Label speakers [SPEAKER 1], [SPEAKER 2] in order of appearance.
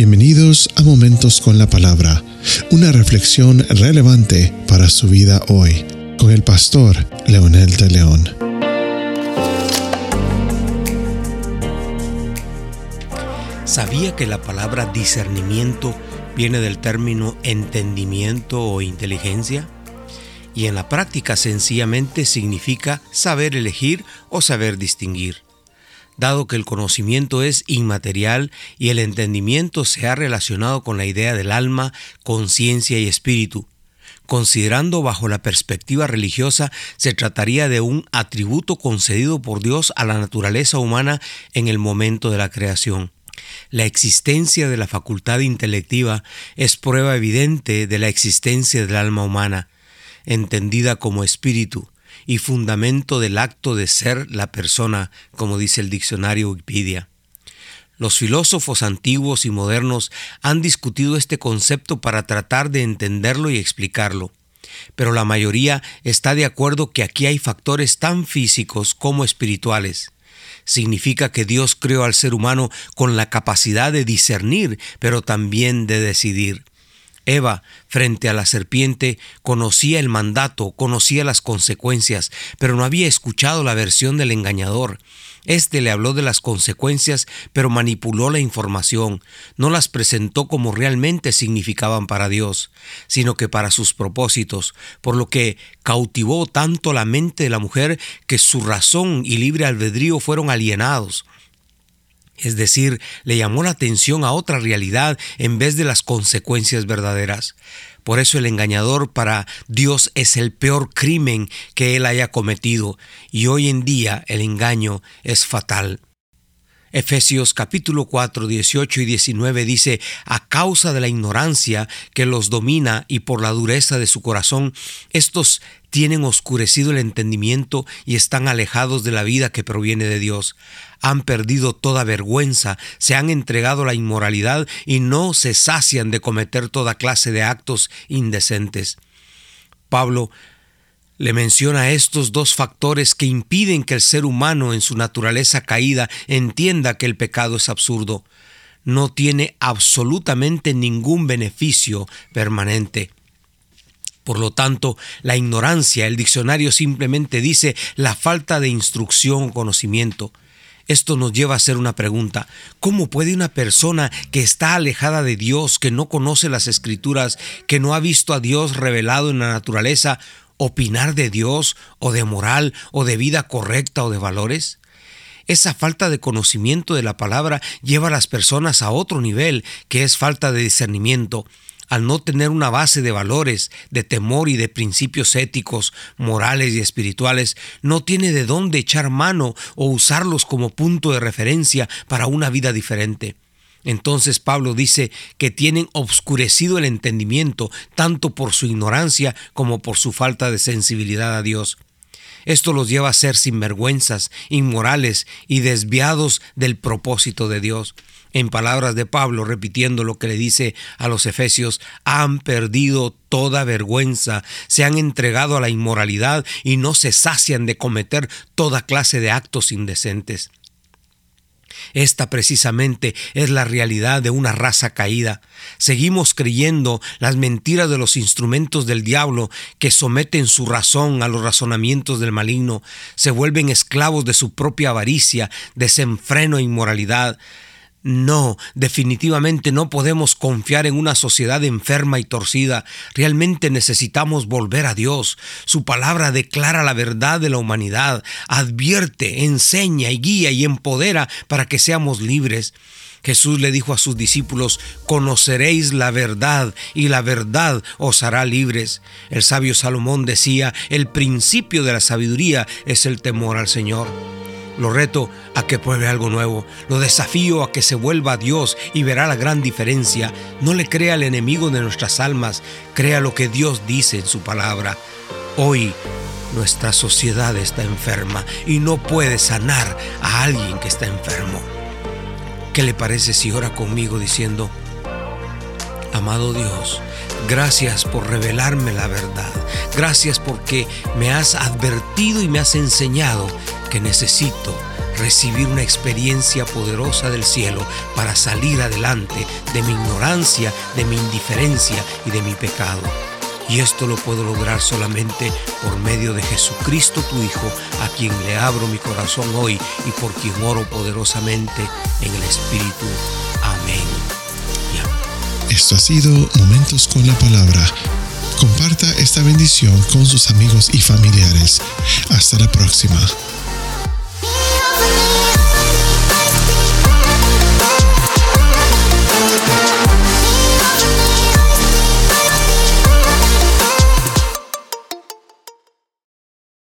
[SPEAKER 1] Bienvenidos a Momentos con la Palabra, una reflexión relevante para su vida hoy, con el pastor Leonel de León.
[SPEAKER 2] ¿Sabía que la palabra discernimiento viene del término entendimiento o inteligencia? Y en la práctica sencillamente significa saber elegir o saber distinguir dado que el conocimiento es inmaterial y el entendimiento se ha relacionado con la idea del alma, conciencia y espíritu. Considerando bajo la perspectiva religiosa, se trataría de un atributo concedido por Dios a la naturaleza humana en el momento de la creación. La existencia de la facultad intelectiva es prueba evidente de la existencia del alma humana, entendida como espíritu, y fundamento del acto de ser la persona, como dice el diccionario Wikipedia. Los filósofos antiguos y modernos han discutido este concepto para tratar de entenderlo y explicarlo, pero la mayoría está de acuerdo que aquí hay factores tan físicos como espirituales. Significa que Dios creó al ser humano con la capacidad de discernir, pero también de decidir. Eva, frente a la serpiente, conocía el mandato, conocía las consecuencias, pero no había escuchado la versión del engañador. Este le habló de las consecuencias, pero manipuló la información, no las presentó como realmente significaban para Dios, sino que para sus propósitos, por lo que cautivó tanto la mente de la mujer que su razón y libre albedrío fueron alienados. Es decir, le llamó la atención a otra realidad en vez de las consecuencias verdaderas. Por eso el engañador para Dios es el peor crimen que él haya cometido y hoy en día el engaño es fatal. Efesios capítulo 4, 18 y 19 dice, a causa de la ignorancia que los domina y por la dureza de su corazón, estos tienen oscurecido el entendimiento y están alejados de la vida que proviene de Dios. Han perdido toda vergüenza, se han entregado a la inmoralidad y no se sacian de cometer toda clase de actos indecentes. Pablo le menciona estos dos factores que impiden que el ser humano en su naturaleza caída entienda que el pecado es absurdo. No tiene absolutamente ningún beneficio permanente. Por lo tanto, la ignorancia, el diccionario simplemente dice la falta de instrucción o conocimiento. Esto nos lleva a hacer una pregunta. ¿Cómo puede una persona que está alejada de Dios, que no conoce las escrituras, que no ha visto a Dios revelado en la naturaleza, opinar de Dios o de moral o de vida correcta o de valores? Esa falta de conocimiento de la palabra lleva a las personas a otro nivel, que es falta de discernimiento. Al no tener una base de valores, de temor y de principios éticos, morales y espirituales, no tiene de dónde echar mano o usarlos como punto de referencia para una vida diferente. Entonces Pablo dice que tienen obscurecido el entendimiento tanto por su ignorancia como por su falta de sensibilidad a Dios. Esto los lleva a ser sinvergüenzas, inmorales y desviados del propósito de Dios. En palabras de Pablo, repitiendo lo que le dice a los efesios, han perdido toda vergüenza, se han entregado a la inmoralidad y no se sacian de cometer toda clase de actos indecentes. Esta precisamente es la realidad de una raza caída. Seguimos creyendo las mentiras de los instrumentos del diablo que someten su razón a los razonamientos del maligno, se vuelven esclavos de su propia avaricia, desenfreno e inmoralidad. No, definitivamente no podemos confiar en una sociedad enferma y torcida. Realmente necesitamos volver a Dios. Su palabra declara la verdad de la humanidad, advierte, enseña y guía y empodera para que seamos libres. Jesús le dijo a sus discípulos, conoceréis la verdad y la verdad os hará libres. El sabio Salomón decía, el principio de la sabiduría es el temor al Señor. Lo reto a que pruebe algo nuevo. Lo desafío a que se vuelva a Dios y verá la gran diferencia. No le crea al enemigo de nuestras almas. Crea lo que Dios dice en su palabra. Hoy nuestra sociedad está enferma y no puede sanar a alguien que está enfermo. ¿Qué le parece si ora conmigo diciendo, Amado Dios, gracias por revelarme la verdad. Gracias porque me has advertido y me has enseñado que necesito recibir una experiencia poderosa del cielo para salir adelante de mi ignorancia, de mi indiferencia y de mi pecado. Y esto lo puedo lograr solamente por medio de Jesucristo tu Hijo, a quien le abro mi corazón hoy y por quien oro poderosamente en el Espíritu. Amén.
[SPEAKER 1] Esto ha sido Momentos con la Palabra. Comparta esta bendición con sus amigos y familiares. Hasta la próxima. me